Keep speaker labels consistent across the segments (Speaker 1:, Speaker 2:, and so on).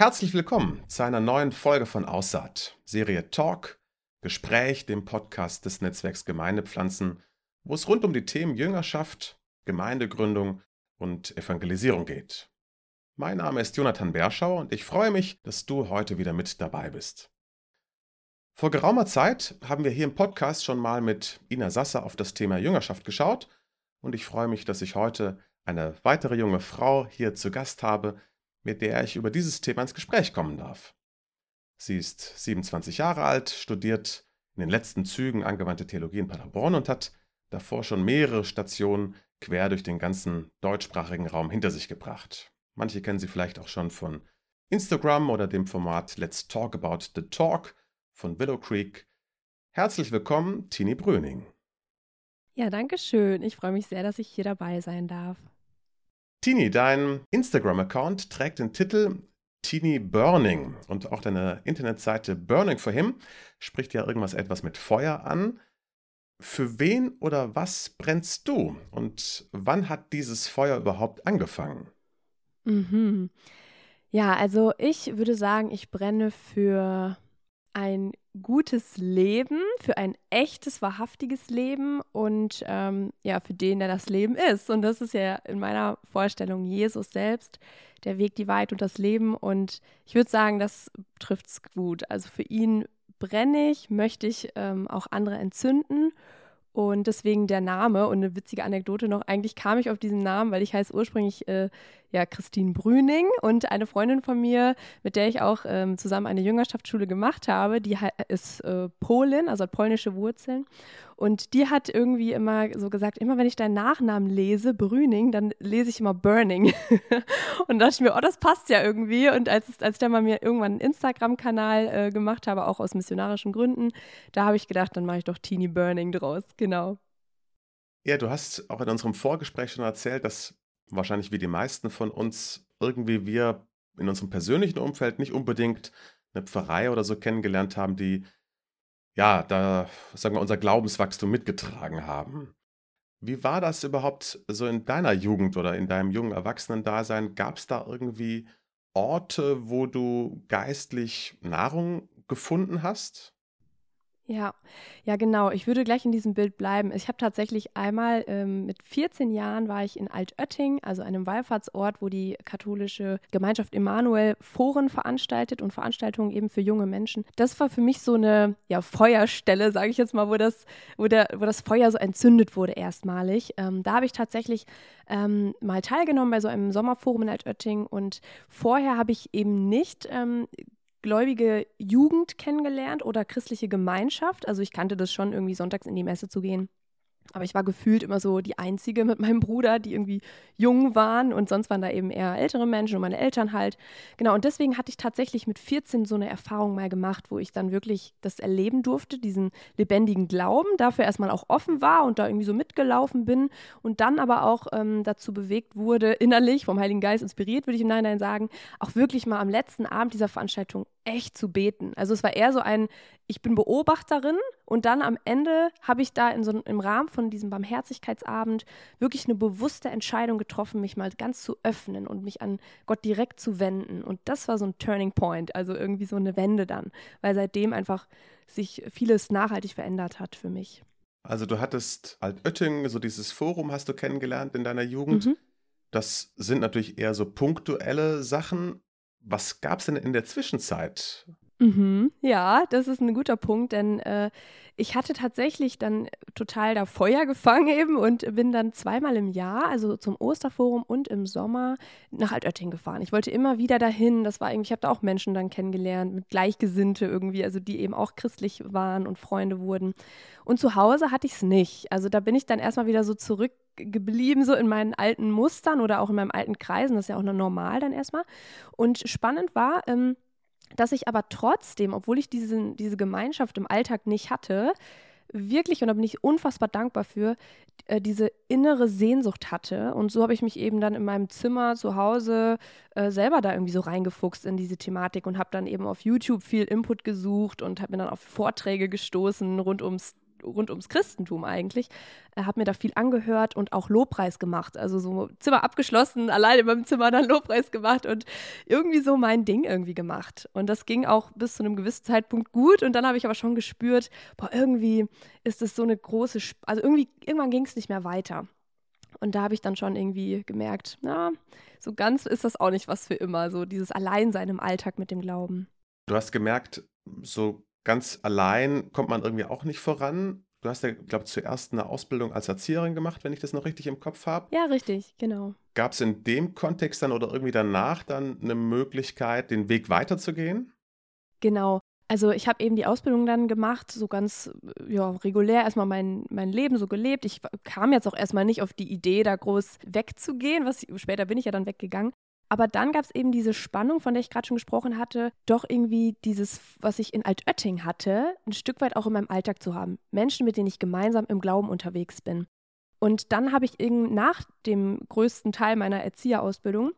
Speaker 1: Herzlich willkommen zu einer neuen Folge von Aussaat, Serie Talk, Gespräch, dem Podcast des Netzwerks Gemeindepflanzen, wo es rund um die Themen Jüngerschaft, Gemeindegründung und Evangelisierung geht. Mein Name ist Jonathan Berschau und ich freue mich, dass du heute wieder mit dabei bist. Vor geraumer Zeit haben wir hier im Podcast schon mal mit Ina Sasser auf das Thema Jüngerschaft geschaut und ich freue mich, dass ich heute eine weitere junge Frau hier zu Gast habe, mit der ich über dieses Thema ins Gespräch kommen darf. Sie ist 27 Jahre alt, studiert in den letzten Zügen angewandte Theologie in Paderborn und hat davor schon mehrere Stationen quer durch den ganzen deutschsprachigen Raum hinter sich gebracht. Manche kennen sie vielleicht auch schon von Instagram oder dem Format Let's Talk About the Talk von Willow Creek. Herzlich willkommen, Tini Bröning.
Speaker 2: Ja, danke schön. Ich freue mich sehr, dass ich hier dabei sein darf.
Speaker 1: Tini, dein Instagram-Account trägt den Titel Tini Burning und auch deine Internetseite Burning for Him spricht ja irgendwas etwas mit Feuer an. Für wen oder was brennst du und wann hat dieses Feuer überhaupt angefangen?
Speaker 2: Mhm. Ja, also ich würde sagen, ich brenne für ein gutes Leben, für ein echtes, wahrhaftiges Leben und ähm, ja, für den, der das Leben ist. Und das ist ja in meiner Vorstellung Jesus selbst, der Weg, die Wahrheit und das Leben. Und ich würde sagen, das trifft es gut. Also für ihn brenne ich, möchte ich ähm, auch andere entzünden und deswegen der Name und eine witzige Anekdote noch. Eigentlich kam ich auf diesen Namen, weil ich heiße ursprünglich äh, ja Christine Brüning und eine Freundin von mir, mit der ich auch ähm, zusammen eine Jüngerschaftsschule gemacht habe, die ist äh, Polin, also hat polnische Wurzeln. Und die hat irgendwie immer so gesagt, immer wenn ich deinen Nachnamen lese, Brüning, dann lese ich immer Burning. und da dachte ich mir, oh, das passt ja irgendwie. Und als, als ich dann mal mir irgendwann einen Instagram-Kanal äh, gemacht habe, auch aus missionarischen Gründen, da habe ich gedacht, dann mache ich doch Teeny Burning draus. Genau.
Speaker 1: Ja, du hast auch in unserem Vorgespräch schon erzählt, dass wahrscheinlich wie die meisten von uns irgendwie wir in unserem persönlichen Umfeld nicht unbedingt eine Pfarrei oder so kennengelernt haben, die ja, da sagen wir unser Glaubenswachstum mitgetragen haben. Wie war das überhaupt so in deiner Jugend oder in deinem jungen Erwachsenendasein? Gab es da irgendwie Orte, wo du geistlich Nahrung gefunden hast?
Speaker 2: Ja, ja, genau. Ich würde gleich in diesem Bild bleiben. Ich habe tatsächlich einmal ähm, mit 14 Jahren war ich in Altötting, also einem Wallfahrtsort, wo die katholische Gemeinschaft Emanuel Foren veranstaltet und Veranstaltungen eben für junge Menschen. Das war für mich so eine ja, Feuerstelle, sage ich jetzt mal, wo das, wo, der, wo das Feuer so entzündet wurde erstmalig. Ähm, da habe ich tatsächlich ähm, mal teilgenommen bei so einem Sommerforum in Altötting und vorher habe ich eben nicht ähm, gläubige Jugend kennengelernt oder christliche Gemeinschaft. Also ich kannte das schon, irgendwie sonntags in die Messe zu gehen. Aber ich war gefühlt immer so die Einzige mit meinem Bruder, die irgendwie jung waren und sonst waren da eben eher ältere Menschen und meine Eltern halt. Genau, und deswegen hatte ich tatsächlich mit 14 so eine Erfahrung mal gemacht, wo ich dann wirklich das erleben durfte, diesen lebendigen Glauben, dafür erstmal auch offen war und da irgendwie so mitgelaufen bin und dann aber auch ähm, dazu bewegt wurde, innerlich vom Heiligen Geist inspiriert, würde ich im Nachhinein sagen, auch wirklich mal am letzten Abend dieser Veranstaltung echt zu beten. Also es war eher so ein, ich bin Beobachterin und dann am Ende habe ich da in so, im Rahmen von diesem Barmherzigkeitsabend wirklich eine bewusste Entscheidung getroffen, mich mal ganz zu öffnen und mich an Gott direkt zu wenden. Und das war so ein Turning Point, also irgendwie so eine Wende dann, weil seitdem einfach sich vieles nachhaltig verändert hat für mich.
Speaker 1: Also du hattest Altötting, so dieses Forum hast du kennengelernt in deiner Jugend. Mhm. Das sind natürlich eher so punktuelle Sachen, was gab es denn in der Zwischenzeit?
Speaker 2: Mhm, ja, das ist ein guter Punkt, denn äh, ich hatte tatsächlich dann total da Feuer gefangen eben und bin dann zweimal im Jahr, also zum Osterforum und im Sommer, nach Altötting gefahren. Ich wollte immer wieder dahin. Das war irgendwie, ich habe da auch Menschen dann kennengelernt, mit Gleichgesinnte irgendwie, also die eben auch christlich waren und Freunde wurden. Und zu Hause hatte ich es nicht. Also da bin ich dann erstmal wieder so zurückgeblieben, so in meinen alten Mustern oder auch in meinem alten Kreisen. Das ist ja auch normal dann erstmal. Und spannend war, ähm, dass ich aber trotzdem, obwohl ich diese, diese Gemeinschaft im Alltag nicht hatte, wirklich, und da bin ich unfassbar dankbar für, äh, diese innere Sehnsucht hatte. Und so habe ich mich eben dann in meinem Zimmer zu Hause äh, selber da irgendwie so reingefuchst in diese Thematik und habe dann eben auf YouTube viel Input gesucht und habe mir dann auf Vorträge gestoßen rund ums rund ums Christentum eigentlich. Er hat mir da viel angehört und auch Lobpreis gemacht. Also so Zimmer abgeschlossen, allein in meinem Zimmer dann Lobpreis gemacht und irgendwie so mein Ding irgendwie gemacht. Und das ging auch bis zu einem gewissen Zeitpunkt gut. Und dann habe ich aber schon gespürt, boah, irgendwie ist es so eine große, Sp also irgendwie, irgendwann ging es nicht mehr weiter. Und da habe ich dann schon irgendwie gemerkt, na, so ganz ist das auch nicht was für immer, so dieses Alleinsein im Alltag mit dem Glauben.
Speaker 1: Du hast gemerkt, so ganz allein kommt man irgendwie auch nicht voran. Du hast ja, glaube ich, zuerst eine Ausbildung als Erzieherin gemacht, wenn ich das noch richtig im Kopf habe.
Speaker 2: Ja, richtig, genau.
Speaker 1: Gab es in dem Kontext dann oder irgendwie danach dann eine Möglichkeit, den Weg weiterzugehen?
Speaker 2: Genau. Also ich habe eben die Ausbildung dann gemacht, so ganz ja, regulär erstmal mein, mein Leben so gelebt. Ich kam jetzt auch erstmal nicht auf die Idee, da groß wegzugehen, was später bin ich ja dann weggegangen. Aber dann gab es eben diese Spannung, von der ich gerade schon gesprochen hatte, doch irgendwie dieses, was ich in Altötting hatte, ein Stück weit auch in meinem Alltag zu haben. Menschen, mit denen ich gemeinsam im Glauben unterwegs bin. Und dann habe ich nach dem größten Teil meiner Erzieherausbildung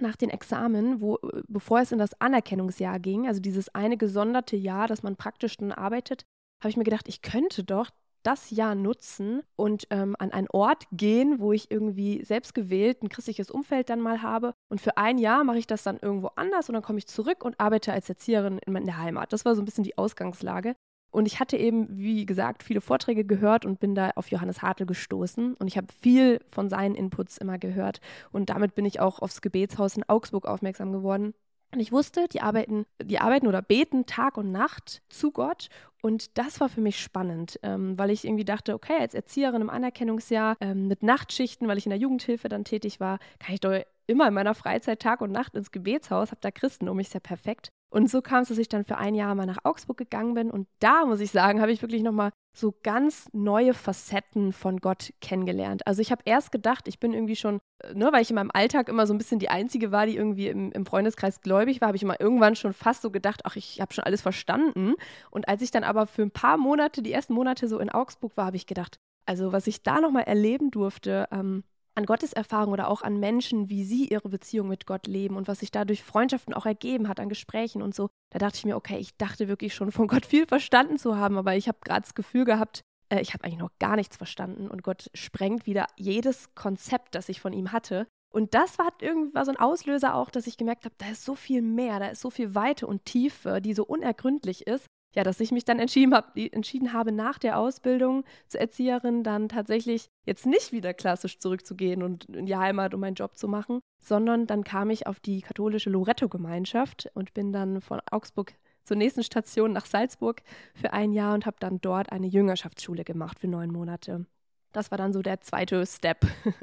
Speaker 2: nach den Examen, wo, bevor es in das Anerkennungsjahr ging, also dieses eine gesonderte Jahr, das man praktisch dann arbeitet, habe ich mir gedacht, ich könnte doch das Jahr nutzen und ähm, an einen Ort gehen, wo ich irgendwie selbst gewählt ein christliches Umfeld dann mal habe. Und für ein Jahr mache ich das dann irgendwo anders und dann komme ich zurück und arbeite als Erzieherin in der Heimat. Das war so ein bisschen die Ausgangslage. Und ich hatte eben, wie gesagt, viele Vorträge gehört und bin da auf Johannes Hartl gestoßen. Und ich habe viel von seinen Inputs immer gehört. Und damit bin ich auch aufs Gebetshaus in Augsburg aufmerksam geworden. Und ich wusste, die arbeiten, die arbeiten oder beten Tag und Nacht zu Gott. Und das war für mich spannend, ähm, weil ich irgendwie dachte, okay, als Erzieherin im Anerkennungsjahr ähm, mit Nachtschichten, weil ich in der Jugendhilfe dann tätig war, kann ich doch immer in meiner Freizeit Tag und Nacht ins Gebetshaus, habe da Christen um mich, ist ja perfekt. Und so kam es, dass ich dann für ein Jahr mal nach Augsburg gegangen bin. Und da, muss ich sagen, habe ich wirklich nochmal so ganz neue Facetten von Gott kennengelernt. Also ich habe erst gedacht, ich bin irgendwie schon, äh, ne, weil ich in meinem Alltag immer so ein bisschen die Einzige war, die irgendwie im, im Freundeskreis gläubig war, habe ich immer irgendwann schon fast so gedacht, ach, ich habe schon alles verstanden. Und als ich dann aber für ein paar Monate, die ersten Monate so in Augsburg war, habe ich gedacht, also was ich da nochmal erleben durfte, ähm, an Gotteserfahrung oder auch an Menschen, wie sie ihre Beziehung mit Gott leben und was sich dadurch Freundschaften auch ergeben hat an Gesprächen und so. Da dachte ich mir, okay, ich dachte wirklich schon von Gott viel verstanden zu haben, aber ich habe gerade das Gefühl gehabt, äh, ich habe eigentlich noch gar nichts verstanden und Gott sprengt wieder jedes Konzept, das ich von ihm hatte. Und das war irgendwie so ein Auslöser auch, dass ich gemerkt habe, da ist so viel mehr, da ist so viel Weite und Tiefe, die so unergründlich ist ja, dass ich mich dann entschieden, hab, entschieden habe, nach der Ausbildung zur Erzieherin dann tatsächlich jetzt nicht wieder klassisch zurückzugehen und in die Heimat, um meinen Job zu machen, sondern dann kam ich auf die katholische Loretto-Gemeinschaft und bin dann von Augsburg zur nächsten Station nach Salzburg für ein Jahr und habe dann dort eine Jüngerschaftsschule gemacht für neun Monate. Das war dann so der zweite Step.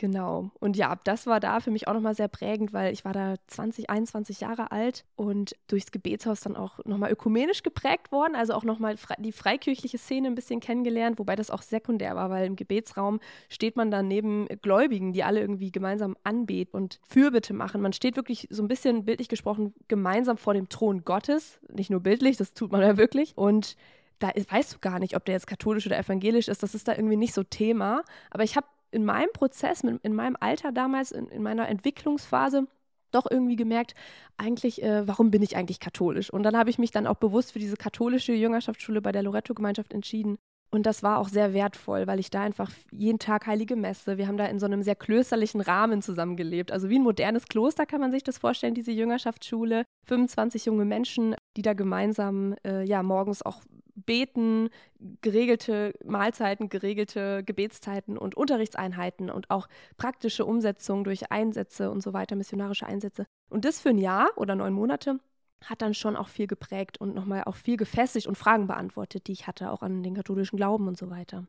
Speaker 2: Genau. Und ja, das war da für mich auch nochmal sehr prägend, weil ich war da 20, 21 Jahre alt und durchs Gebetshaus dann auch nochmal ökumenisch geprägt worden, also auch nochmal die freikirchliche Szene ein bisschen kennengelernt, wobei das auch sekundär war, weil im Gebetsraum steht man dann neben Gläubigen, die alle irgendwie gemeinsam anbeten und Fürbitte machen. Man steht wirklich so ein bisschen bildlich gesprochen gemeinsam vor dem Thron Gottes, nicht nur bildlich, das tut man ja wirklich. Und da weißt du gar nicht, ob der jetzt katholisch oder evangelisch ist. Das ist da irgendwie nicht so Thema. Aber ich habe in meinem Prozess, in meinem Alter damals, in, in meiner Entwicklungsphase, doch irgendwie gemerkt, eigentlich, äh, warum bin ich eigentlich katholisch? Und dann habe ich mich dann auch bewusst für diese katholische Jüngerschaftsschule bei der Loretto-Gemeinschaft entschieden. Und das war auch sehr wertvoll, weil ich da einfach jeden Tag heilige Messe, wir haben da in so einem sehr klösterlichen Rahmen zusammengelebt. Also wie ein modernes Kloster kann man sich das vorstellen, diese Jüngerschaftsschule. 25 junge Menschen, die da gemeinsam äh, ja morgens auch beten, geregelte Mahlzeiten, geregelte Gebetszeiten und Unterrichtseinheiten und auch praktische Umsetzung durch Einsätze und so weiter, missionarische Einsätze. Und das für ein Jahr oder neun Monate hat dann schon auch viel geprägt und nochmal auch viel gefestigt und Fragen beantwortet, die ich hatte, auch an den katholischen Glauben und so weiter.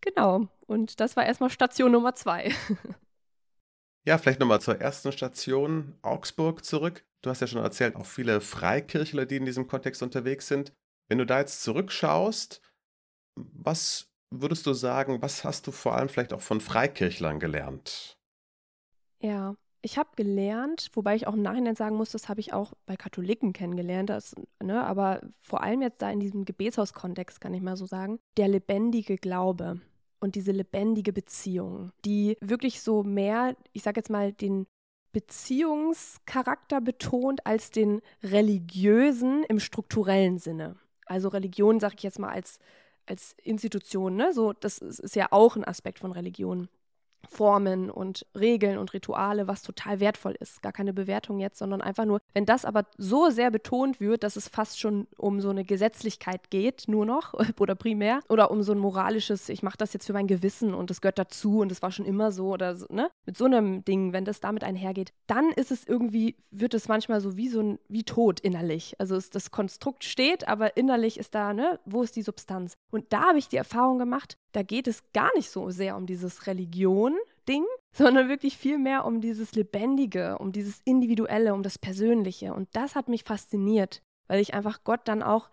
Speaker 2: Genau. Und das war erstmal Station Nummer zwei.
Speaker 1: Ja, vielleicht nochmal zur ersten Station Augsburg zurück. Du hast ja schon erzählt, auch viele Freikirchler, die in diesem Kontext unterwegs sind. Wenn du da jetzt zurückschaust, was würdest du sagen, was hast du vor allem vielleicht auch von Freikirchlern gelernt?
Speaker 2: Ja, ich habe gelernt, wobei ich auch im Nachhinein sagen muss, das habe ich auch bei Katholiken kennengelernt, das, ne, aber vor allem jetzt da in diesem Gebetshauskontext kann ich mal so sagen, der lebendige Glaube und diese lebendige Beziehung, die wirklich so mehr, ich sage jetzt mal, den Beziehungscharakter betont als den religiösen im strukturellen Sinne. Also Religion, sage ich jetzt mal, als, als Institution, ne? So, das ist ja auch ein Aspekt von Religion. Formen und Regeln und Rituale, was total wertvoll ist. Gar keine Bewertung jetzt, sondern einfach nur, wenn das aber so sehr betont wird, dass es fast schon um so eine Gesetzlichkeit geht, nur noch oder primär, oder um so ein moralisches, ich mache das jetzt für mein Gewissen und es gehört dazu und es war schon immer so oder so, ne? Mit so einem Ding, wenn das damit einhergeht, dann ist es irgendwie, wird es manchmal so wie so ein, wie tot innerlich. Also es, das Konstrukt steht, aber innerlich ist da, ne? Wo ist die Substanz? Und da habe ich die Erfahrung gemacht, da geht es gar nicht so sehr um dieses Religion-Ding, sondern wirklich viel mehr um dieses Lebendige, um dieses Individuelle, um das Persönliche. Und das hat mich fasziniert, weil ich einfach Gott dann auch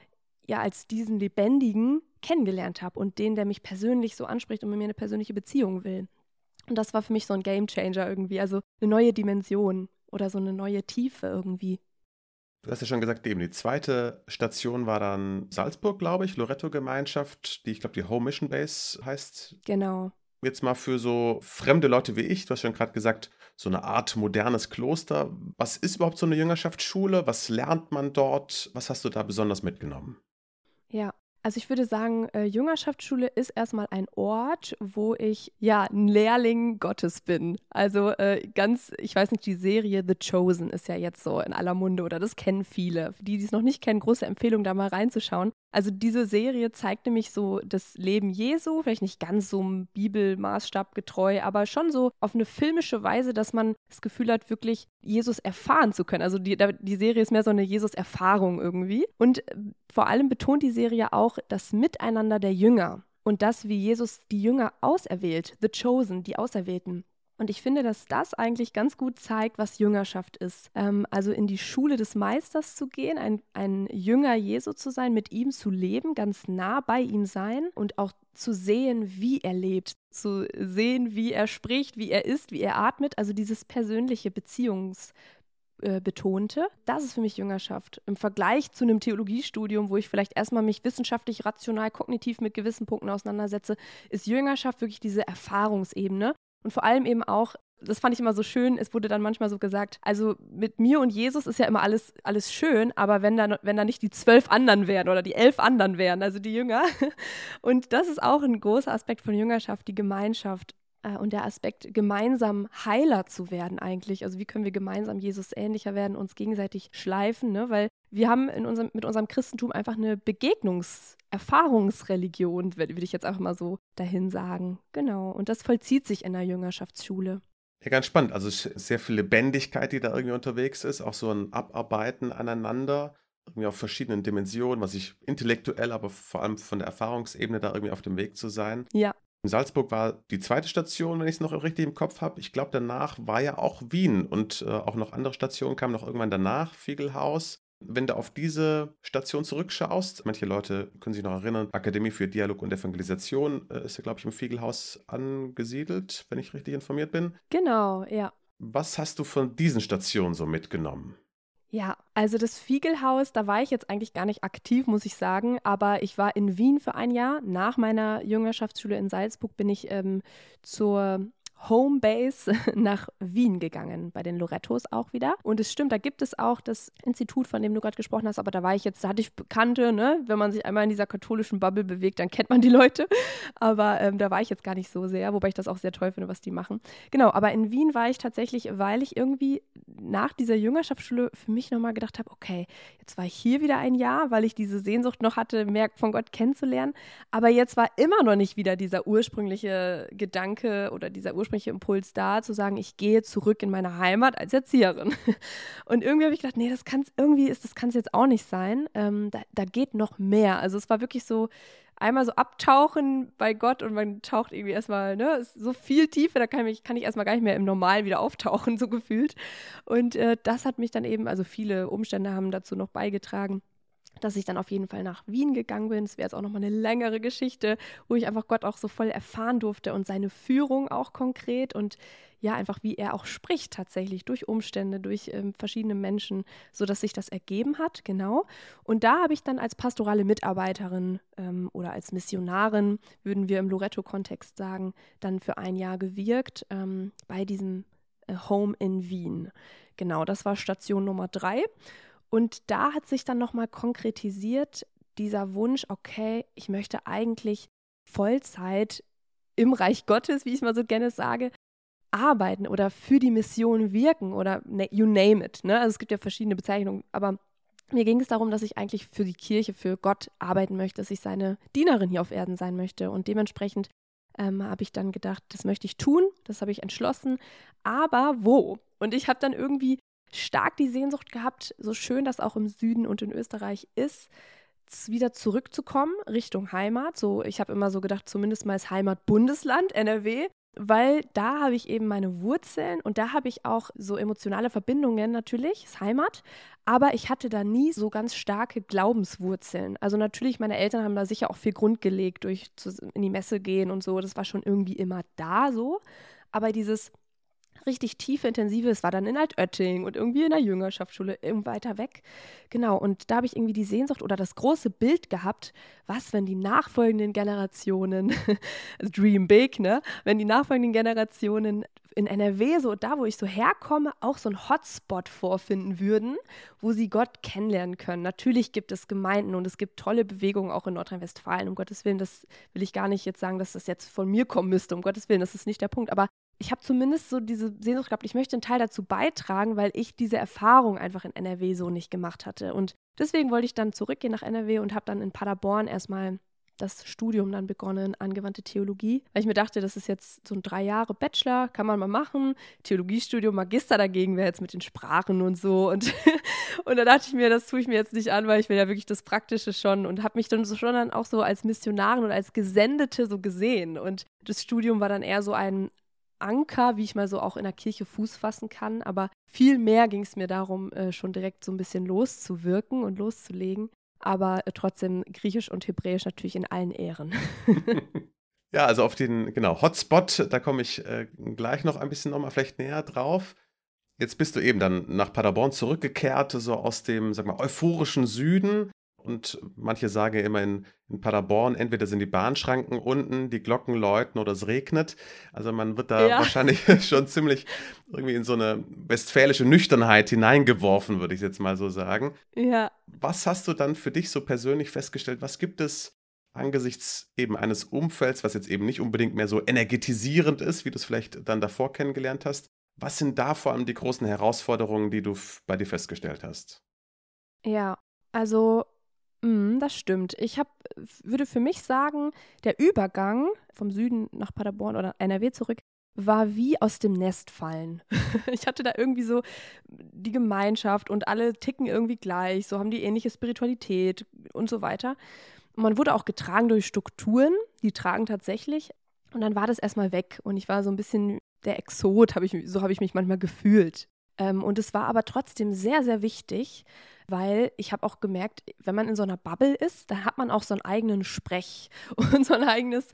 Speaker 2: ja als diesen Lebendigen kennengelernt habe und den, der mich persönlich so anspricht und mit mir eine persönliche Beziehung will. Und das war für mich so ein Gamechanger irgendwie, also eine neue Dimension oder so eine neue Tiefe irgendwie.
Speaker 1: Du hast ja schon gesagt, eben die zweite Station war dann Salzburg, glaube ich, Loretto-Gemeinschaft, die ich glaube, die Home Mission Base heißt.
Speaker 2: Genau.
Speaker 1: Jetzt mal für so fremde Leute wie ich, du hast schon gerade gesagt, so eine Art modernes Kloster. Was ist überhaupt so eine Jüngerschaftsschule? Was lernt man dort? Was hast du da besonders mitgenommen?
Speaker 2: Ja, also ich würde sagen, äh, Jüngerschaftsschule ist erstmal ein Ort, wo ich ja ein Lehrling Gottes bin. Also äh, ganz, ich weiß nicht, die Serie The Chosen ist ja jetzt so in aller Munde oder das kennen viele. Die, die es noch nicht kennen, große Empfehlung, da mal reinzuschauen. Also diese Serie zeigt nämlich so das Leben Jesu, vielleicht nicht ganz so im Bibelmaßstab getreu, aber schon so auf eine filmische Weise, dass man das Gefühl hat, wirklich Jesus erfahren zu können. Also die, die Serie ist mehr so eine Jesus-Erfahrung irgendwie. Und äh, vor allem betont die Serie auch das Miteinander der Jünger und das, wie Jesus die Jünger auserwählt, the chosen, die Auserwählten. Und ich finde, dass das eigentlich ganz gut zeigt, was Jüngerschaft ist. Ähm, also in die Schule des Meisters zu gehen, ein, ein Jünger Jesu zu sein, mit ihm zu leben, ganz nah bei ihm sein und auch zu sehen, wie er lebt, zu sehen, wie er spricht, wie er ist, wie er atmet. Also dieses persönliche Beziehungs- äh, betonte. Das ist für mich Jüngerschaft. Im Vergleich zu einem Theologiestudium, wo ich vielleicht erstmal mich wissenschaftlich, rational, kognitiv mit gewissen Punkten auseinandersetze, ist Jüngerschaft wirklich diese Erfahrungsebene. Und vor allem eben auch, das fand ich immer so schön, es wurde dann manchmal so gesagt, also mit mir und Jesus ist ja immer alles, alles schön, aber wenn da, wenn da nicht die zwölf anderen wären oder die elf anderen wären, also die Jünger. Und das ist auch ein großer Aspekt von Jüngerschaft, die Gemeinschaft und der Aspekt, gemeinsam heiler zu werden eigentlich. Also wie können wir gemeinsam Jesus ähnlicher werden, uns gegenseitig schleifen, ne? weil wir haben in unserem, mit unserem Christentum einfach eine Begegnungs- Erfahrungsreligion, würde ich jetzt auch mal so dahin sagen. Genau. Und das vollzieht sich in der Jüngerschaftsschule.
Speaker 1: Ja, ganz spannend. Also sehr viel Lebendigkeit, die da irgendwie unterwegs ist, auch so ein Abarbeiten aneinander, irgendwie auf verschiedenen Dimensionen, was ich intellektuell, aber vor allem von der Erfahrungsebene da irgendwie auf dem Weg zu sein.
Speaker 2: Ja.
Speaker 1: In Salzburg war die zweite Station, wenn ich es noch richtig im Kopf habe. Ich glaube, danach war ja auch Wien und äh, auch noch andere Stationen kamen noch irgendwann danach, Fiegelhaus. Wenn du auf diese Station zurückschaust, manche Leute können sich noch erinnern, Akademie für Dialog und Evangelisation äh, ist ja, glaube ich, im Fiegelhaus angesiedelt, wenn ich richtig informiert bin.
Speaker 2: Genau, ja.
Speaker 1: Was hast du von diesen Stationen so mitgenommen?
Speaker 2: Ja, also das Fiegelhaus, da war ich jetzt eigentlich gar nicht aktiv, muss ich sagen, aber ich war in Wien für ein Jahr. Nach meiner Jüngerschaftsschule in Salzburg bin ich ähm, zur Homebase nach Wien gegangen, bei den Lorettos auch wieder. Und es stimmt, da gibt es auch das Institut, von dem du gerade gesprochen hast, aber da war ich jetzt, da hatte ich Bekannte, ne? Wenn man sich einmal in dieser katholischen Bubble bewegt, dann kennt man die Leute. Aber ähm, da war ich jetzt gar nicht so sehr, wobei ich das auch sehr toll finde, was die machen. Genau, aber in Wien war ich tatsächlich, weil ich irgendwie nach dieser Jüngerschaftsschule für mich nochmal gedacht habe, okay, jetzt war ich hier wieder ein Jahr, weil ich diese Sehnsucht noch hatte, mehr von Gott kennenzulernen. Aber jetzt war immer noch nicht wieder dieser ursprüngliche Gedanke oder dieser ursprüngliche Impuls da, zu sagen, ich gehe zurück in meine Heimat als Erzieherin. Und irgendwie habe ich gedacht, nee, das kann irgendwie ist, das kann es jetzt auch nicht sein. Ähm, da, da geht noch mehr. Also es war wirklich so, einmal so abtauchen bei Gott und man taucht irgendwie erstmal, ne, so viel Tiefe, da kann ich, kann ich erstmal gar nicht mehr im Normal wieder auftauchen, so gefühlt. Und äh, das hat mich dann eben, also viele Umstände haben dazu noch beigetragen, dass ich dann auf jeden Fall nach Wien gegangen bin. Es wäre jetzt auch nochmal eine längere Geschichte, wo ich einfach Gott auch so voll erfahren durfte und seine Führung auch konkret und ja, einfach wie er auch spricht tatsächlich durch Umstände, durch ähm, verschiedene Menschen, sodass sich das ergeben hat, genau. Und da habe ich dann als pastorale Mitarbeiterin ähm, oder als Missionarin, würden wir im Loretto-Kontext sagen, dann für ein Jahr gewirkt ähm, bei diesem äh, Home in Wien. Genau, das war Station Nummer drei. Und da hat sich dann nochmal konkretisiert dieser Wunsch, okay, ich möchte eigentlich Vollzeit im Reich Gottes, wie ich mal so gerne sage, arbeiten oder für die Mission wirken oder ne, you name it. Ne? Also es gibt ja verschiedene Bezeichnungen, aber mir ging es darum, dass ich eigentlich für die Kirche, für Gott arbeiten möchte, dass ich seine Dienerin hier auf Erden sein möchte. Und dementsprechend ähm, habe ich dann gedacht, das möchte ich tun, das habe ich entschlossen. Aber wo? Und ich habe dann irgendwie stark die Sehnsucht gehabt, so schön das auch im Süden und in Österreich ist, wieder zurückzukommen Richtung Heimat. So, ich habe immer so gedacht, zumindest mal als Heimatbundesland NRW weil da habe ich eben meine Wurzeln und da habe ich auch so emotionale Verbindungen natürlich, ist Heimat, aber ich hatte da nie so ganz starke Glaubenswurzeln. Also natürlich, meine Eltern haben da sicher auch viel Grund gelegt, durch in die Messe gehen und so, das war schon irgendwie immer da so, aber dieses richtig tiefe, intensive. Es war dann in Altötting und irgendwie in der Jüngerschaftsschule, irgendwo weiter weg. Genau, und da habe ich irgendwie die Sehnsucht oder das große Bild gehabt, was, wenn die nachfolgenden Generationen, Dream Big, ne? Wenn die nachfolgenden Generationen in NRW, so da, wo ich so herkomme, auch so einen Hotspot vorfinden würden, wo sie Gott kennenlernen können. Natürlich gibt es Gemeinden und es gibt tolle Bewegungen auch in Nordrhein-Westfalen. Um Gottes Willen, das will ich gar nicht jetzt sagen, dass das jetzt von mir kommen müsste. Um Gottes Willen, das ist nicht der Punkt. Aber ich habe zumindest so diese Sehnsucht gehabt, ich möchte einen Teil dazu beitragen, weil ich diese Erfahrung einfach in NRW so nicht gemacht hatte. Und deswegen wollte ich dann zurückgehen nach NRW und habe dann in Paderborn erstmal das Studium dann begonnen, angewandte Theologie, weil ich mir dachte, das ist jetzt so ein drei Jahre Bachelor, kann man mal machen. Theologiestudium, Magister dagegen wäre jetzt mit den Sprachen und so. Und, und da dachte ich mir, das tue ich mir jetzt nicht an, weil ich will ja wirklich das Praktische schon und habe mich dann so schon dann auch so als Missionarin und als Gesendete so gesehen. Und das Studium war dann eher so ein Anker, wie ich mal so auch in der Kirche Fuß fassen kann. Aber viel mehr ging es mir darum, äh, schon direkt so ein bisschen loszuwirken und loszulegen. Aber äh, trotzdem Griechisch und Hebräisch natürlich in allen Ehren.
Speaker 1: ja, also auf den, genau, Hotspot, da komme ich äh, gleich noch ein bisschen nochmal vielleicht näher drauf. Jetzt bist du eben dann nach Paderborn zurückgekehrt, so aus dem, sag mal, euphorischen Süden. Und manche sagen ja immer in, in, Paderborn, entweder sind die Bahnschranken unten, die Glocken läuten oder es regnet. Also man wird da ja. wahrscheinlich schon ziemlich irgendwie in so eine westfälische Nüchternheit hineingeworfen, würde ich jetzt mal so sagen.
Speaker 2: Ja.
Speaker 1: Was hast du dann für dich so persönlich festgestellt? Was gibt es angesichts eben eines Umfelds, was jetzt eben nicht unbedingt mehr so energetisierend ist, wie du es vielleicht dann davor kennengelernt hast? Was sind da vor allem die großen Herausforderungen, die du bei dir festgestellt hast?
Speaker 2: Ja, also Mm, das stimmt. Ich hab, würde für mich sagen, der Übergang vom Süden nach Paderborn oder NRW zurück war wie aus dem Nest fallen. ich hatte da irgendwie so die Gemeinschaft und alle ticken irgendwie gleich, so haben die ähnliche Spiritualität und so weiter. Und man wurde auch getragen durch Strukturen, die tragen tatsächlich. Und dann war das erstmal weg und ich war so ein bisschen der Exot, hab ich, so habe ich mich manchmal gefühlt. Ähm, und es war aber trotzdem sehr, sehr wichtig, weil ich habe auch gemerkt, wenn man in so einer Bubble ist, dann hat man auch so einen eigenen Sprech und so ein eigenes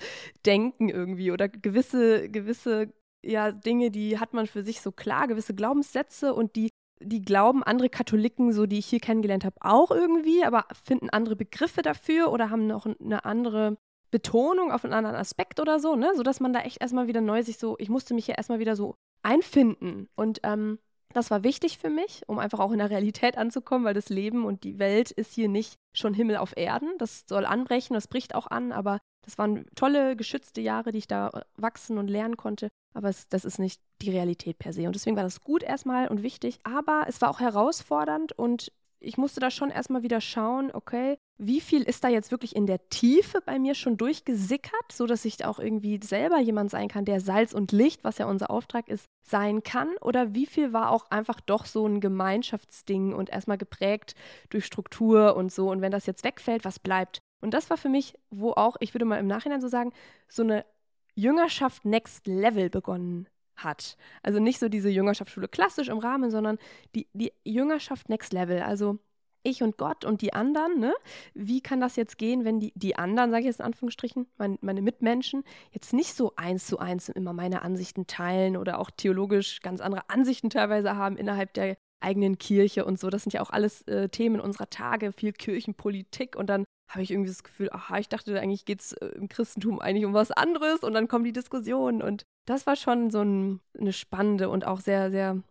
Speaker 2: Denken irgendwie oder gewisse, gewisse ja, Dinge, die hat man für sich so klar, gewisse Glaubenssätze und die, die glauben andere Katholiken, so die ich hier kennengelernt habe, auch irgendwie, aber finden andere Begriffe dafür oder haben noch eine andere Betonung auf einen anderen Aspekt oder so, ne? Sodass man da echt erstmal wieder neu sich so, ich musste mich hier erstmal wieder so einfinden. Und ähm, das war wichtig für mich, um einfach auch in der Realität anzukommen, weil das Leben und die Welt ist hier nicht schon Himmel auf Erden. Das soll anbrechen, das bricht auch an, aber das waren tolle, geschützte Jahre, die ich da äh, wachsen und lernen konnte. Aber es, das ist nicht die Realität per se. Und deswegen war das gut erstmal und wichtig. Aber es war auch herausfordernd und ich musste da schon erstmal wieder schauen, okay, wie viel ist da jetzt wirklich in der Tiefe bei mir schon durchgesickert, sodass ich auch irgendwie selber jemand sein kann, der Salz und Licht, was ja unser Auftrag ist, sein kann? Oder wie viel war auch einfach doch so ein Gemeinschaftsding und erstmal geprägt durch Struktur und so? Und wenn das jetzt wegfällt, was bleibt? Und das war für mich, wo auch, ich würde mal im Nachhinein so sagen, so eine Jüngerschaft Next Level begonnen hat. Also nicht so diese Jüngerschaftsschule klassisch im Rahmen, sondern die, die Jüngerschaft Next Level. Also ich und Gott und die anderen, ne? Wie kann das jetzt gehen, wenn die, die anderen, sage ich jetzt in Anführungsstrichen, mein, meine Mitmenschen, jetzt nicht so eins zu eins immer meine Ansichten teilen oder auch theologisch ganz andere Ansichten teilweise haben innerhalb der eigenen Kirche und so. Das sind ja auch alles äh, Themen unserer Tage, viel Kirchenpolitik und dann habe ich irgendwie das Gefühl, aha, ich dachte eigentlich geht es äh, im Christentum eigentlich um was anderes und dann kommen die Diskussionen und das war schon so ein, eine spannende und auch sehr, sehr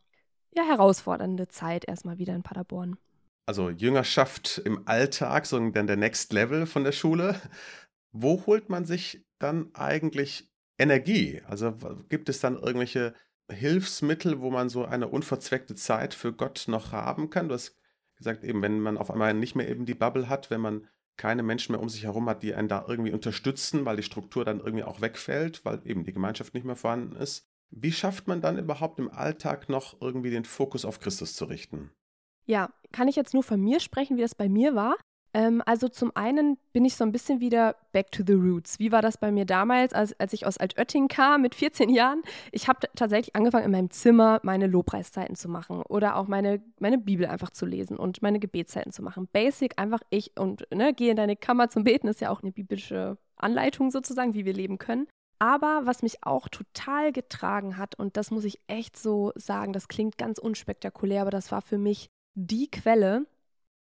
Speaker 2: ja, herausfordernde Zeit erstmal wieder in Paderborn.
Speaker 1: also Jüngerschaft im Alltag, so dann der Next Level von der Schule. Wo holt man sich dann eigentlich Energie? Also gibt es dann irgendwelche Hilfsmittel, wo man so eine unverzweckte Zeit für Gott noch haben kann? Du hast gesagt, eben, wenn man auf einmal nicht mehr eben die Bubble hat, wenn man keine Menschen mehr um sich herum hat, die einen da irgendwie unterstützen, weil die Struktur dann irgendwie auch wegfällt, weil eben die Gemeinschaft nicht mehr vorhanden ist. Wie schafft man dann überhaupt im Alltag noch irgendwie den Fokus auf Christus zu richten?
Speaker 2: Ja, kann ich jetzt nur von mir sprechen, wie das bei mir war? Ähm, also zum einen bin ich so ein bisschen wieder back to the roots. Wie war das bei mir damals, als, als ich aus Altötting kam mit 14 Jahren? Ich habe tatsächlich angefangen, in meinem Zimmer meine Lobpreiszeiten zu machen oder auch meine, meine Bibel einfach zu lesen und meine Gebetszeiten zu machen. Basic, einfach ich und ne, gehe in deine Kammer zum Beten, ist ja auch eine biblische Anleitung sozusagen, wie wir leben können. Aber was mich auch total getragen hat, und das muss ich echt so sagen, das klingt ganz unspektakulär, aber das war für mich die Quelle,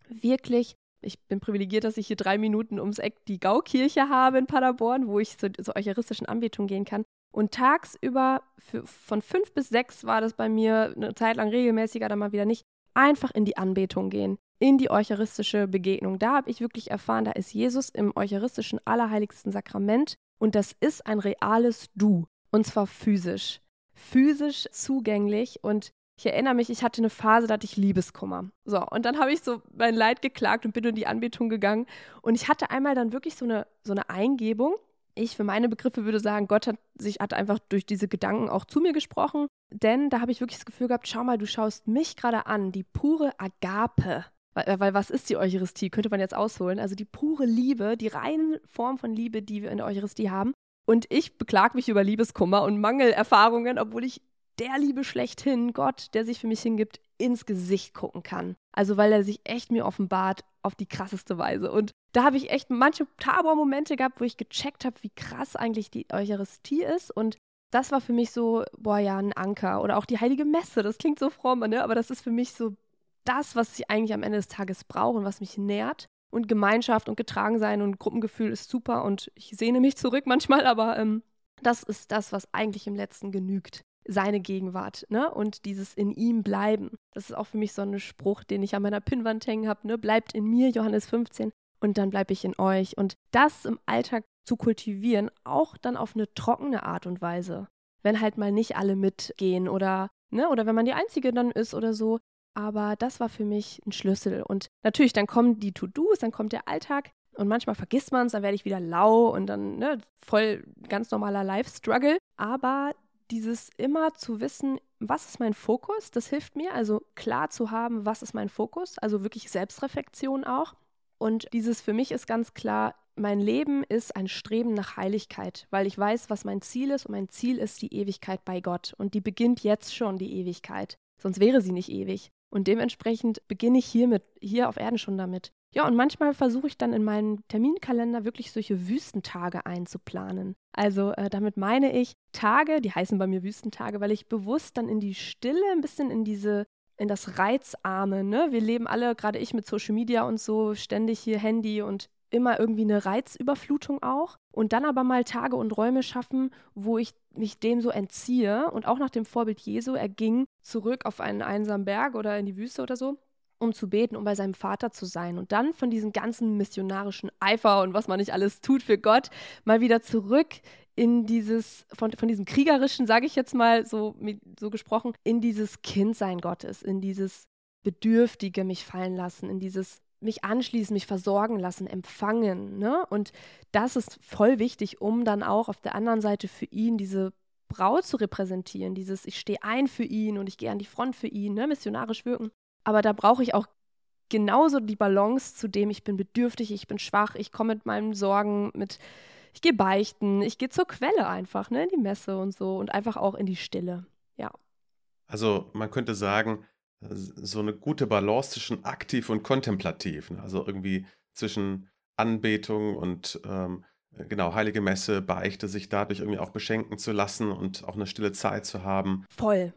Speaker 2: wirklich ich bin privilegiert, dass ich hier drei Minuten ums Eck die Gaukirche habe in Paderborn, wo ich zur so eucharistischen Anbetung gehen kann. Und tagsüber für, von fünf bis sechs war das bei mir eine Zeit lang regelmäßiger, dann mal wieder nicht. Einfach in die Anbetung gehen, in die eucharistische Begegnung. Da habe ich wirklich erfahren, da ist Jesus im eucharistischen allerheiligsten Sakrament und das ist ein reales Du. Und zwar physisch. Physisch zugänglich und ich erinnere mich, ich hatte eine Phase, da hatte ich Liebeskummer. So, und dann habe ich so mein Leid geklagt und bin in die Anbetung gegangen. Und ich hatte einmal dann wirklich so eine, so eine Eingebung. Ich für meine Begriffe würde sagen, Gott hat sich hat einfach durch diese Gedanken auch zu mir gesprochen. Denn da habe ich wirklich das Gefühl gehabt, schau mal, du schaust mich gerade an, die pure Agape. Weil, weil, was ist die Eucharistie? Könnte man jetzt ausholen. Also die pure Liebe, die reine Form von Liebe, die wir in der Eucharistie haben. Und ich beklag mich über Liebeskummer und Mangelerfahrungen, obwohl ich der Liebe schlechthin, Gott, der sich für mich hingibt, ins Gesicht gucken kann. Also weil er sich echt mir offenbart auf die krasseste Weise. Und da habe ich echt manche Tabor-Momente gehabt, wo ich gecheckt habe, wie krass eigentlich die Eucharistie ist. Und das war für mich so, boah ja, ein Anker. Oder auch die Heilige Messe, das klingt so fromm, ne? aber das ist für mich so das, was ich eigentlich am Ende des Tages brauche und was mich nährt. Und Gemeinschaft und Getragensein und Gruppengefühl ist super und ich sehne mich zurück manchmal, aber ähm, das ist das, was eigentlich im Letzten genügt seine Gegenwart, ne? Und dieses in ihm bleiben. Das ist auch für mich so ein Spruch, den ich an meiner Pinnwand hängen habe, ne? Bleibt in mir, Johannes 15, und dann bleibe ich in euch. Und das im Alltag zu kultivieren, auch dann auf eine trockene Art und Weise. Wenn halt mal nicht alle mitgehen oder, ne, oder wenn man die Einzige dann ist oder so. Aber das war für mich ein Schlüssel. Und natürlich, dann kommen die To-Dos, dann kommt der Alltag. Und manchmal vergisst man es, dann werde ich wieder lau und dann ne, voll ganz normaler Life-Struggle. Aber dieses immer zu wissen, was ist mein Fokus, das hilft mir, also klar zu haben, was ist mein Fokus, also wirklich Selbstreflexion auch. Und dieses für mich ist ganz klar, mein Leben ist ein Streben nach Heiligkeit, weil ich weiß, was mein Ziel ist und mein Ziel ist die Ewigkeit bei Gott und die beginnt jetzt schon die Ewigkeit, sonst wäre sie nicht ewig. Und dementsprechend beginne ich hier mit, hier auf Erden schon damit. Ja, und manchmal versuche ich dann in meinen Terminkalender wirklich solche Wüstentage einzuplanen. Also äh, damit meine ich Tage, die heißen bei mir Wüstentage, weil ich bewusst dann in die Stille, ein bisschen in diese, in das Reizarme, ne? Wir leben alle, gerade ich mit Social Media und so, ständig hier Handy und immer irgendwie eine Reizüberflutung auch. Und dann aber mal Tage und Räume schaffen, wo ich mich dem so entziehe und auch nach dem Vorbild Jesu, er ging zurück auf einen einsamen Berg oder in die Wüste oder so um zu beten, um bei seinem Vater zu sein. Und dann von diesem ganzen missionarischen Eifer und was man nicht alles tut für Gott, mal wieder zurück in dieses, von, von diesem kriegerischen, sage ich jetzt mal so, so gesprochen, in dieses Kindsein Gottes, in dieses Bedürftige mich fallen lassen, in dieses mich anschließen, mich versorgen lassen, empfangen. Ne? Und das ist voll wichtig, um dann auch auf der anderen Seite für ihn diese Braut zu repräsentieren, dieses ich stehe ein für ihn und ich gehe an die Front für ihn, ne? missionarisch wirken. Aber da brauche ich auch genauso die Balance zu dem, ich bin bedürftig, ich bin schwach, ich komme mit meinen Sorgen, mit, ich gehe beichten, ich gehe zur Quelle einfach, ne, in die Messe und so und einfach auch in die Stille. Ja.
Speaker 1: Also man könnte sagen, so eine gute Balance zwischen aktiv und kontemplativ. Ne? Also irgendwie zwischen Anbetung und ähm, genau, heilige Messe, Beichte, sich dadurch irgendwie auch beschenken zu lassen und auch eine stille Zeit zu haben.
Speaker 2: Voll.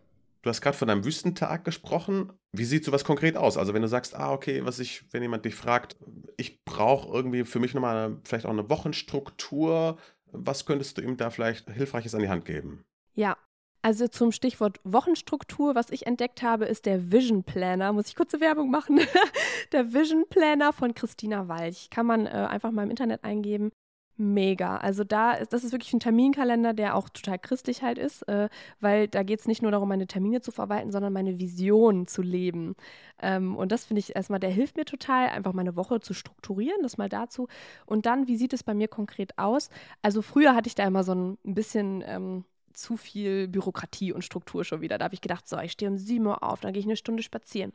Speaker 1: Du hast gerade von einem Wüstentag gesprochen. Wie sieht sowas konkret aus? Also wenn du sagst, ah, okay, was ich, wenn jemand dich fragt, ich brauche irgendwie für mich nochmal vielleicht auch eine Wochenstruktur, was könntest du ihm da vielleicht Hilfreiches an die Hand geben?
Speaker 2: Ja, Also zum Stichwort Wochenstruktur, was ich entdeckt habe, ist der Vision Planner. Muss ich kurze Werbung machen? der Vision Planner von Christina Walch. Kann man äh, einfach mal im Internet eingeben mega. Also da ist, das ist wirklich ein Terminkalender, der auch total christlich halt ist, äh, weil da geht es nicht nur darum, meine Termine zu verwalten, sondern meine Vision zu leben. Ähm, und das finde ich erstmal, der hilft mir total, einfach meine Woche zu strukturieren, das mal dazu. Und dann, wie sieht es bei mir konkret aus? Also früher hatte ich da immer so ein, bisschen ähm, zu viel Bürokratie und Struktur schon wieder. Da habe ich gedacht, so, ich stehe um 7 Uhr auf, dann gehe ich eine Stunde spazieren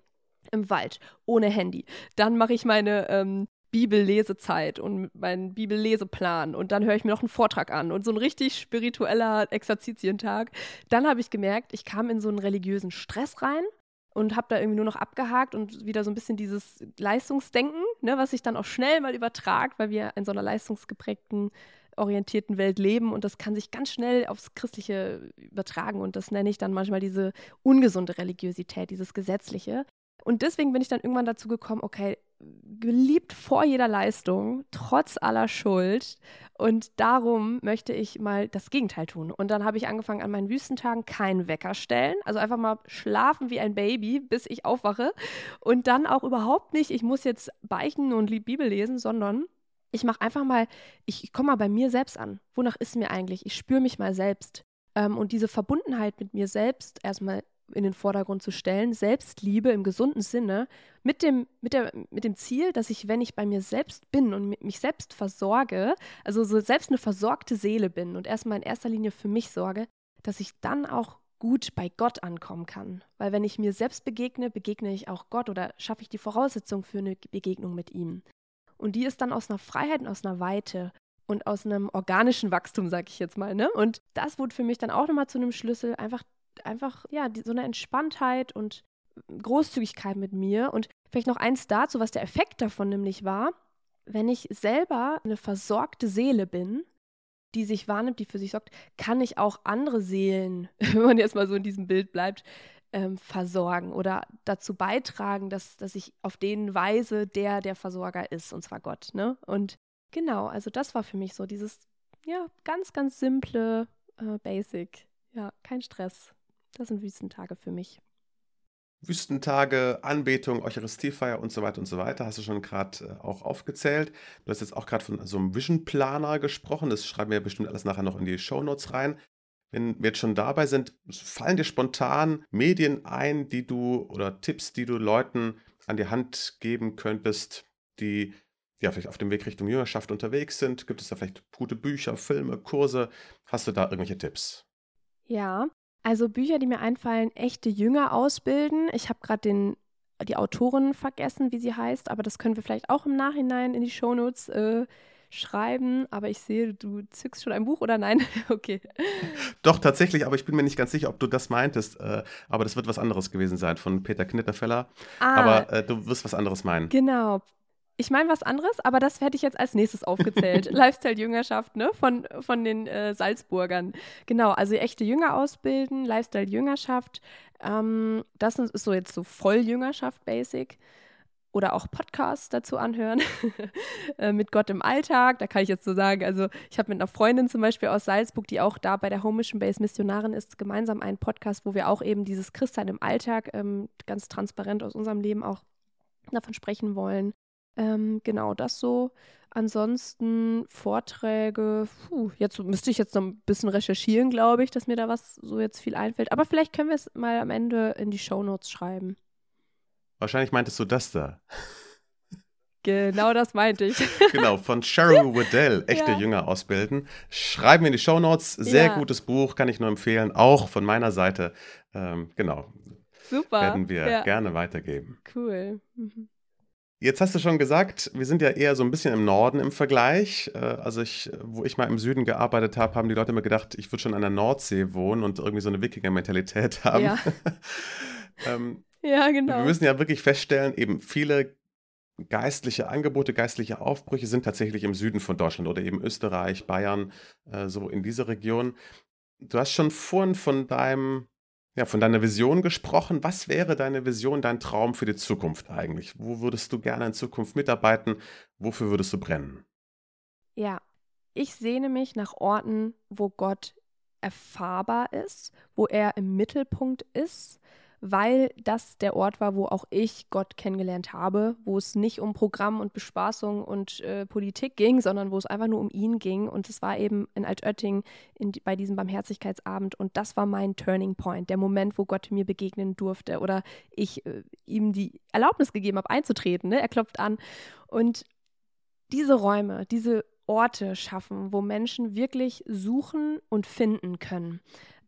Speaker 2: im Wald, ohne Handy. Dann mache ich meine ähm, Bibellesezeit und meinen Bibelleseplan und dann höre ich mir noch einen Vortrag an und so ein richtig spiritueller Exerzitientag. Dann habe ich gemerkt, ich kam in so einen religiösen Stress rein und habe da irgendwie nur noch abgehakt und wieder so ein bisschen dieses Leistungsdenken, ne, was sich dann auch schnell mal übertragt, weil wir in so einer leistungsgeprägten orientierten Welt leben und das kann sich ganz schnell aufs Christliche übertragen und das nenne ich dann manchmal diese ungesunde Religiosität, dieses Gesetzliche. Und deswegen bin ich dann irgendwann dazu gekommen, okay, geliebt vor jeder Leistung, trotz aller Schuld. Und darum möchte ich mal das Gegenteil tun. Und dann habe ich angefangen, an meinen Wüstentagen keinen Wecker stellen. Also einfach mal schlafen wie ein Baby, bis ich aufwache. Und dann auch überhaupt nicht, ich muss jetzt beichten und Bibel lesen, sondern ich mache einfach mal, ich, ich komme mal bei mir selbst an. Wonach ist mir eigentlich? Ich spüre mich mal selbst. Ähm, und diese Verbundenheit mit mir selbst erstmal in den Vordergrund zu stellen, Selbstliebe im gesunden Sinne, mit dem, mit, der, mit dem Ziel, dass ich, wenn ich bei mir selbst bin und mich selbst versorge, also so selbst eine versorgte Seele bin und erstmal in erster Linie für mich sorge, dass ich dann auch gut bei Gott ankommen kann. Weil wenn ich mir selbst begegne, begegne ich auch Gott oder schaffe ich die Voraussetzung für eine Begegnung mit ihm. Und die ist dann aus einer Freiheit und aus einer Weite und aus einem organischen Wachstum, sag ich jetzt mal. Ne? Und das wurde für mich dann auch nochmal zu einem Schlüssel, einfach einfach, ja, die, so eine Entspanntheit und Großzügigkeit mit mir. Und vielleicht noch eins dazu, was der Effekt davon nämlich war, wenn ich selber eine versorgte Seele bin, die sich wahrnimmt, die für sich sorgt, kann ich auch andere Seelen, wenn man jetzt mal so in diesem Bild bleibt, ähm, versorgen oder dazu beitragen, dass, dass ich auf den weise, der der Versorger ist, und zwar Gott. Ne? Und genau, also das war für mich so dieses, ja, ganz, ganz simple äh, Basic. Ja, kein Stress. Das sind Wüstentage für mich.
Speaker 1: Wüstentage, Anbetung, Eucharistiefeier und so weiter und so weiter, hast du schon gerade äh, auch aufgezählt. Du hast jetzt auch gerade von so einem Vision Planer gesprochen. Das schreiben wir bestimmt alles nachher noch in die Show Notes rein. Wenn wir jetzt schon dabei sind, fallen dir spontan Medien ein, die du oder Tipps, die du Leuten an die Hand geben könntest, die ja vielleicht auf dem Weg Richtung Jüngerschaft unterwegs sind? Gibt es da vielleicht gute Bücher, Filme, Kurse? Hast du da irgendwelche Tipps?
Speaker 2: Ja, also Bücher, die mir einfallen, echte Jünger ausbilden. Ich habe gerade die Autorin vergessen, wie sie heißt, aber das können wir vielleicht auch im Nachhinein in die Shownotes äh, schreiben. Aber ich sehe, du zückst schon ein Buch oder nein? okay.
Speaker 1: Doch, tatsächlich, aber ich bin mir nicht ganz sicher, ob du das meintest. Äh, aber das wird was anderes gewesen sein von Peter Knitterfeller. Ah, aber äh, du wirst was anderes meinen.
Speaker 2: Genau. Ich meine was anderes, aber das hätte ich jetzt als nächstes aufgezählt. Lifestyle-Jüngerschaft, ne? Von, von den äh, Salzburgern. Genau, also echte Jünger ausbilden, Lifestyle-Jüngerschaft. Ähm, das ist so jetzt so Volljüngerschaft, basic. Oder auch Podcasts dazu anhören. äh, mit Gott im Alltag. Da kann ich jetzt so sagen, also ich habe mit einer Freundin zum Beispiel aus Salzburg, die auch da bei der Home Mission Base Missionarin ist, gemeinsam einen Podcast, wo wir auch eben dieses Christsein im Alltag ähm, ganz transparent aus unserem Leben auch davon sprechen wollen. Ähm, genau, das so. Ansonsten Vorträge, puh, jetzt müsste ich jetzt noch ein bisschen recherchieren, glaube ich, dass mir da was so jetzt viel einfällt. Aber vielleicht können wir es mal am Ende in die Shownotes schreiben.
Speaker 1: Wahrscheinlich meintest du das da.
Speaker 2: Genau das meinte ich.
Speaker 1: genau, von Cheryl Waddell, echte ja. Jünger ausbilden. Schreiben wir in die Shownotes. Sehr ja. gutes Buch, kann ich nur empfehlen. Auch von meiner Seite. Ähm, genau.
Speaker 2: Super.
Speaker 1: Werden wir ja. gerne weitergeben.
Speaker 2: Cool. Mhm.
Speaker 1: Jetzt hast du schon gesagt, wir sind ja eher so ein bisschen im Norden im Vergleich. Äh, also ich, wo ich mal im Süden gearbeitet habe, haben die Leute immer gedacht, ich würde schon an der Nordsee wohnen und irgendwie so eine Wikinger-Mentalität haben.
Speaker 2: Ja. ähm, ja, genau.
Speaker 1: Wir müssen ja wirklich feststellen, eben viele geistliche Angebote, geistliche Aufbrüche sind tatsächlich im Süden von Deutschland oder eben Österreich, Bayern, äh, so in dieser Region. Du hast schon vorhin von deinem ja, von deiner Vision gesprochen. Was wäre deine Vision, dein Traum für die Zukunft eigentlich? Wo würdest du gerne in Zukunft mitarbeiten? Wofür würdest du brennen?
Speaker 2: Ja, ich sehne mich nach Orten, wo Gott erfahrbar ist, wo er im Mittelpunkt ist, weil das der Ort war, wo auch ich Gott kennengelernt habe, wo es nicht um Programm und Bespaßung und äh, Politik ging, sondern wo es einfach nur um ihn ging. Und es war eben in Altötting in, bei diesem Barmherzigkeitsabend. Und das war mein Turning Point, der Moment, wo Gott mir begegnen durfte oder ich äh, ihm die Erlaubnis gegeben habe, einzutreten. Ne? Er klopft an. Und diese Räume, diese Orte schaffen, wo Menschen wirklich suchen und finden können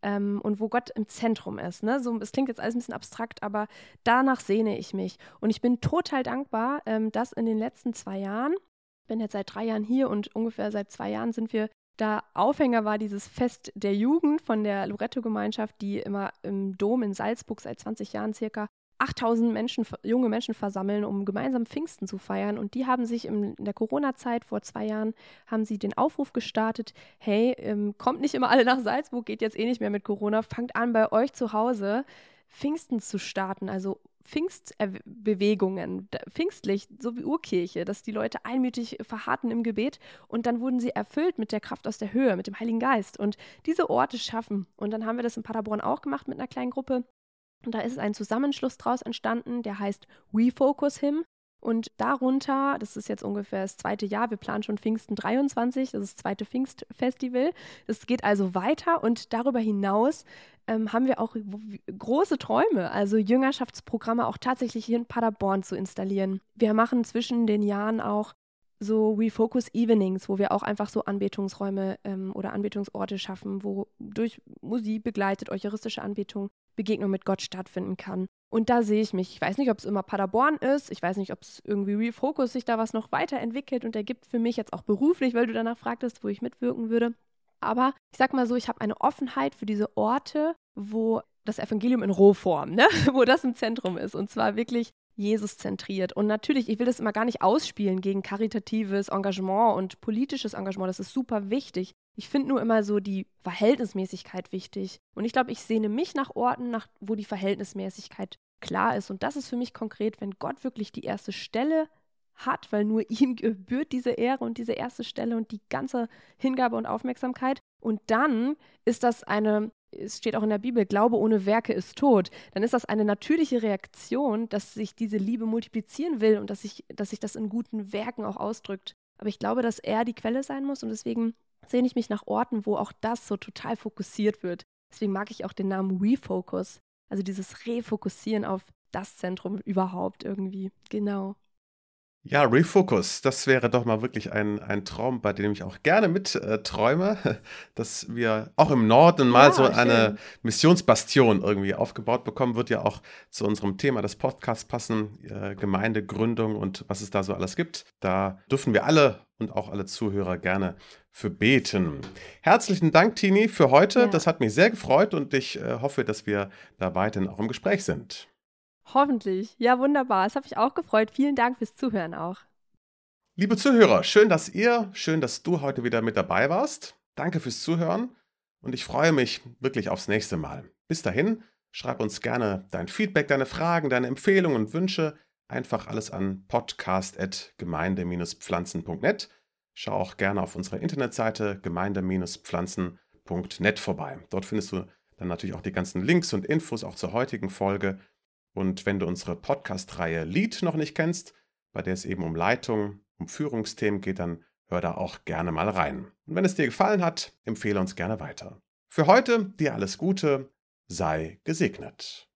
Speaker 2: ähm, und wo Gott im Zentrum ist. Ne? So, es klingt jetzt alles ein bisschen abstrakt, aber danach sehne ich mich. Und ich bin total dankbar, ähm, dass in den letzten zwei Jahren, bin jetzt seit drei Jahren hier und ungefähr seit zwei Jahren sind wir da Aufhänger war dieses Fest der Jugend von der Loretto-Gemeinschaft, die immer im Dom in Salzburg seit 20 Jahren circa 8000 Menschen, junge Menschen versammeln, um gemeinsam Pfingsten zu feiern. Und die haben sich in der Corona-Zeit vor zwei Jahren, haben sie den Aufruf gestartet, hey, ähm, kommt nicht immer alle nach Salzburg, geht jetzt eh nicht mehr mit Corona, fangt an bei euch zu Hause Pfingsten zu starten, also Pfingstbewegungen, Pfingstlich, so wie Urkirche, dass die Leute einmütig verharrten im Gebet und dann wurden sie erfüllt mit der Kraft aus der Höhe, mit dem Heiligen Geist und diese Orte schaffen. Und dann haben wir das in Paderborn auch gemacht mit einer kleinen Gruppe und da ist ein Zusammenschluss draus entstanden, der heißt We Focus Him. Und darunter, das ist jetzt ungefähr das zweite Jahr, wir planen schon Pfingsten 23, das ist das zweite Pfingstfestival. Das geht also weiter und darüber hinaus ähm, haben wir auch große Träume, also Jüngerschaftsprogramme auch tatsächlich hier in Paderborn zu installieren. Wir machen zwischen den Jahren auch so Refocus Evenings, wo wir auch einfach so Anbetungsräume ähm, oder Anbetungsorte schaffen, wo durch Musik begleitet, eucharistische Anbetung, Begegnung mit Gott stattfinden kann. Und da sehe ich mich. Ich weiß nicht, ob es immer Paderborn ist. Ich weiß nicht, ob es irgendwie Refocus sich da was noch weiterentwickelt und ergibt für mich jetzt auch beruflich, weil du danach fragtest, wo ich mitwirken würde. Aber ich sag mal so, ich habe eine Offenheit für diese Orte, wo das Evangelium in Rohform, ne? wo das im Zentrum ist. Und zwar wirklich Jesus zentriert. Und natürlich, ich will das immer gar nicht ausspielen gegen karitatives Engagement und politisches Engagement. Das ist super wichtig. Ich finde nur immer so die Verhältnismäßigkeit wichtig. Und ich glaube, ich sehne mich nach Orten, nach, wo die Verhältnismäßigkeit klar ist. Und das ist für mich konkret, wenn Gott wirklich die erste Stelle hat, weil nur ihm gebührt diese Ehre und diese erste Stelle und die ganze Hingabe und Aufmerksamkeit. Und dann ist das eine es steht auch in der Bibel, Glaube ohne Werke ist tot, dann ist das eine natürliche Reaktion, dass sich diese Liebe multiplizieren will und dass sich, dass sich das in guten Werken auch ausdrückt. Aber ich glaube, dass er die Quelle sein muss und deswegen sehne ich mich nach Orten, wo auch das so total fokussiert wird. Deswegen mag ich auch den Namen Refocus, also dieses Refokussieren auf das Zentrum überhaupt irgendwie. Genau.
Speaker 1: Ja, Refocus, das wäre doch mal wirklich ein, ein Traum, bei dem ich auch gerne mit äh, träume, dass wir auch im Norden mal ja, so eine Missionsbastion irgendwie aufgebaut bekommen, wird ja auch zu unserem Thema des Podcasts passen, äh, Gemeindegründung und was es da so alles gibt. Da dürfen wir alle und auch alle Zuhörer gerne für beten. Herzlichen Dank, Tini, für heute. Ja. Das hat mich sehr gefreut und ich äh, hoffe, dass wir da weiterhin auch im Gespräch sind.
Speaker 2: Hoffentlich. Ja, wunderbar. Es hat mich auch gefreut. Vielen Dank fürs Zuhören auch.
Speaker 1: Liebe Zuhörer, schön, dass ihr, schön, dass du heute wieder mit dabei warst. Danke fürs Zuhören und ich freue mich wirklich aufs nächste Mal. Bis dahin, schreib uns gerne dein Feedback, deine Fragen, deine Empfehlungen und Wünsche. Einfach alles an podcast.gemeinde-pflanzen.net. Schau auch gerne auf unserer Internetseite gemeinde-pflanzen.net vorbei. Dort findest du dann natürlich auch die ganzen Links und Infos auch zur heutigen Folge und wenn du unsere Podcast-Reihe Lead noch nicht kennst, bei der es eben um Leitung, um Führungsthemen geht, dann hör da auch gerne mal rein. Und wenn es dir gefallen hat, empfehle uns gerne weiter. Für heute dir alles Gute, sei gesegnet.